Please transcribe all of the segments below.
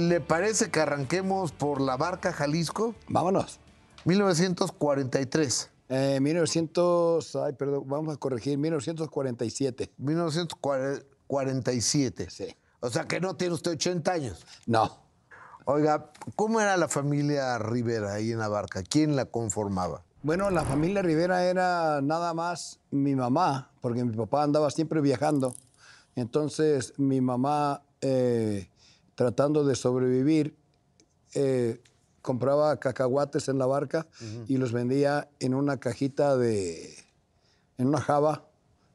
¿Le parece que arranquemos por la barca Jalisco? Vámonos. 1943. Eh, 1900, ay, perdón, vamos a corregir, 1947. 1947. Sí. O sea que no tiene usted 80 años. No. Oiga, ¿cómo era la familia Rivera ahí en la barca? ¿Quién la conformaba? Bueno, la familia Rivera era nada más mi mamá, porque mi papá andaba siempre viajando. Entonces, mi mamá, eh, tratando de sobrevivir, eh, compraba cacahuates en la barca y los vendía en una cajita de, en una java,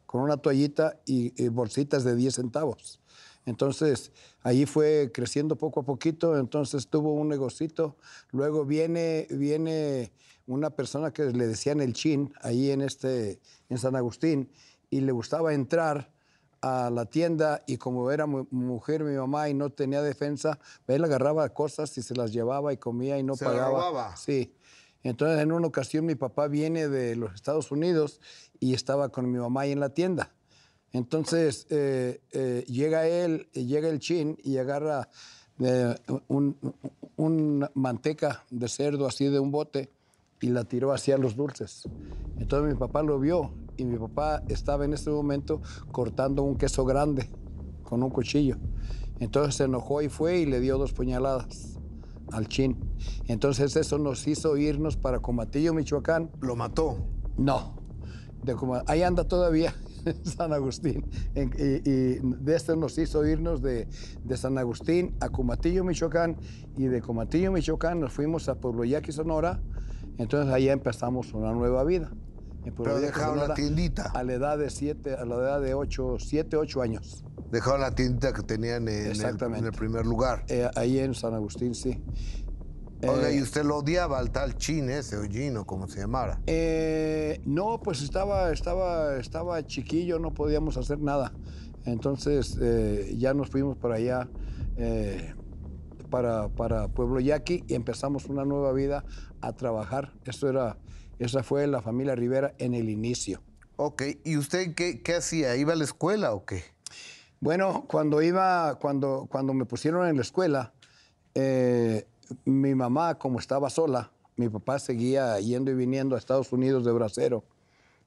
con una toallita y, y bolsitas de 10 centavos. Entonces, ahí fue creciendo poco a poquito, entonces tuvo un negocito. Luego viene, viene una persona que le decían el chin, ahí en, este, en San Agustín, y le gustaba entrar a la tienda y como era mu- mujer mi mamá y no tenía defensa, él agarraba cosas y se las llevaba y comía y no ¿Se pagaba. robaba? Sí. Entonces, en una ocasión mi papá viene de los Estados Unidos y estaba con mi mamá ahí en la tienda. Entonces eh, eh, llega él, llega el chin y agarra eh, un, un manteca de cerdo así de un bote y la tiró hacia los dulces. Entonces mi papá lo vio y mi papá estaba en ese momento cortando un queso grande con un cuchillo. Entonces se enojó y fue y le dio dos puñaladas al chin. Entonces eso nos hizo irnos para Comatillo, Michoacán, Lo mató. no. De ahí anda todavía San Agustín. Y de esto nos hizo irnos de, de San Agustín a Comatillo, Michoacán. Y de Comatillo, Michoacán nos fuimos a Pueblo Yaqui, Sonora. Entonces allá empezamos una nueva vida. Pero dejaron la tiendita. A la edad de siete, a la edad de ocho, siete, ocho años. Dejaron la tiendita que tenían en, el, Exactamente. en el primer lugar. Eh, ahí en San Agustín, sí. Oiga, Eh, y usted lo odiaba al tal chin ese, o Gino, como se llamara. Eh, no, pues estaba, estaba, estaba chiquillo, no podíamos hacer nada. Entonces eh, ya nos fuimos para allá, para, para Pueblo Yaqui, y empezamos una nueva vida a trabajar. Eso era, esa fue la familia Rivera en el inicio. Ok, ¿y usted qué, qué hacía? ¿Iba a la escuela o qué? Bueno, cuando iba, cuando, cuando me pusieron en la escuela, eh, mi mamá, como estaba sola, mi papá seguía yendo y viniendo a Estados Unidos de bracero.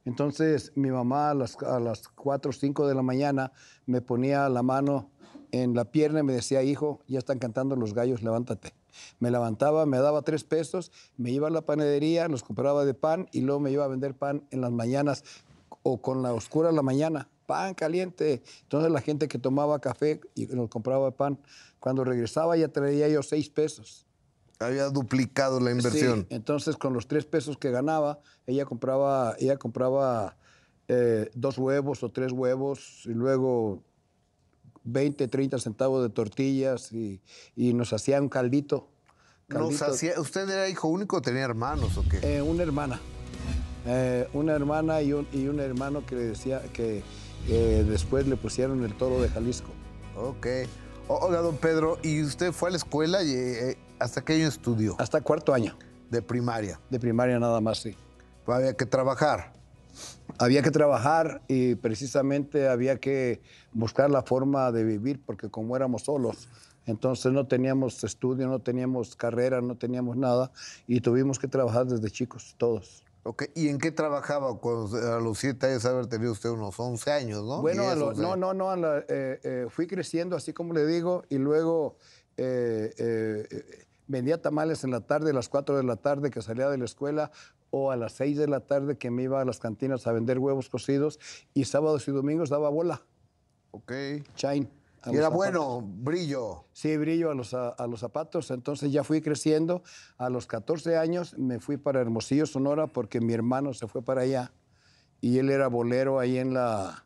Entonces, mi mamá a las, a las 4 o 5 de la mañana me ponía la mano en la pierna y me decía, hijo, ya están cantando los gallos, levántate. Me levantaba, me daba tres pesos, me iba a la panadería, los compraba de pan y luego me iba a vender pan en las mañanas o con la oscura en la mañana, pan caliente. Entonces la gente que tomaba café y nos compraba pan, cuando regresaba ya traía yo seis pesos. Había duplicado la inversión. Sí, entonces con los tres pesos que ganaba, ella compraba, ella compraba eh, dos huevos o tres huevos y luego 20, 30 centavos de tortillas y, y nos hacía un caldito. Nos hacía- ¿Usted era hijo único o tenía hermanos o qué? Eh, una hermana. Eh, una hermana y un, y un hermano que le decía que eh, después le pusieron el toro de Jalisco. Ok. Oiga, don Pedro, ¿y usted fue a la escuela y eh, hasta qué año estudió? Hasta cuarto año De primaria. de primaria nada más, sí. Pues había que trabajar. Había que trabajar y precisamente había que buscar la forma de vivir porque como éramos solos, entonces no teníamos estudio, no teníamos carrera, no teníamos nada y tuvimos que trabajar desde chicos, todos. Ok, ¿Y en qué trabajaba cuando a los siete años haber tenido usted unos 11 años, no? Bueno, a 10, lo- 11 no, años. no, no, la- eh, eh, fui creciendo, así como le digo, y luego eh, vendía tamales en la tarde, a las 4 de la tarde que salía de la escuela, o a las 6 de la tarde que me iba a las cantinas a vender huevos cocidos, y sábados y domingos daba bola, Ok. chain. Y era zapatos. bueno, brillo. Sí, brillo a los, a, a los zapatos. Entonces ya fui creciendo. A los 14 años me fui para Hermosillo, Sonora, porque mi hermano se fue para allá. Y él era bolero ahí en la...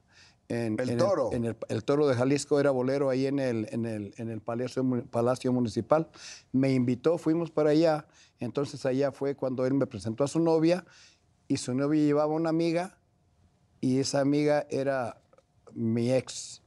En, El en Toro. en el, el Toro de Jalisco era bolero ahí en el, en el, en el Palacio, Palacio Municipal. Me invitó, fuimos para allá. Entonces allá fue cuando él me presentó a su novia y su novia llevaba una amiga y esa amiga era mi ex.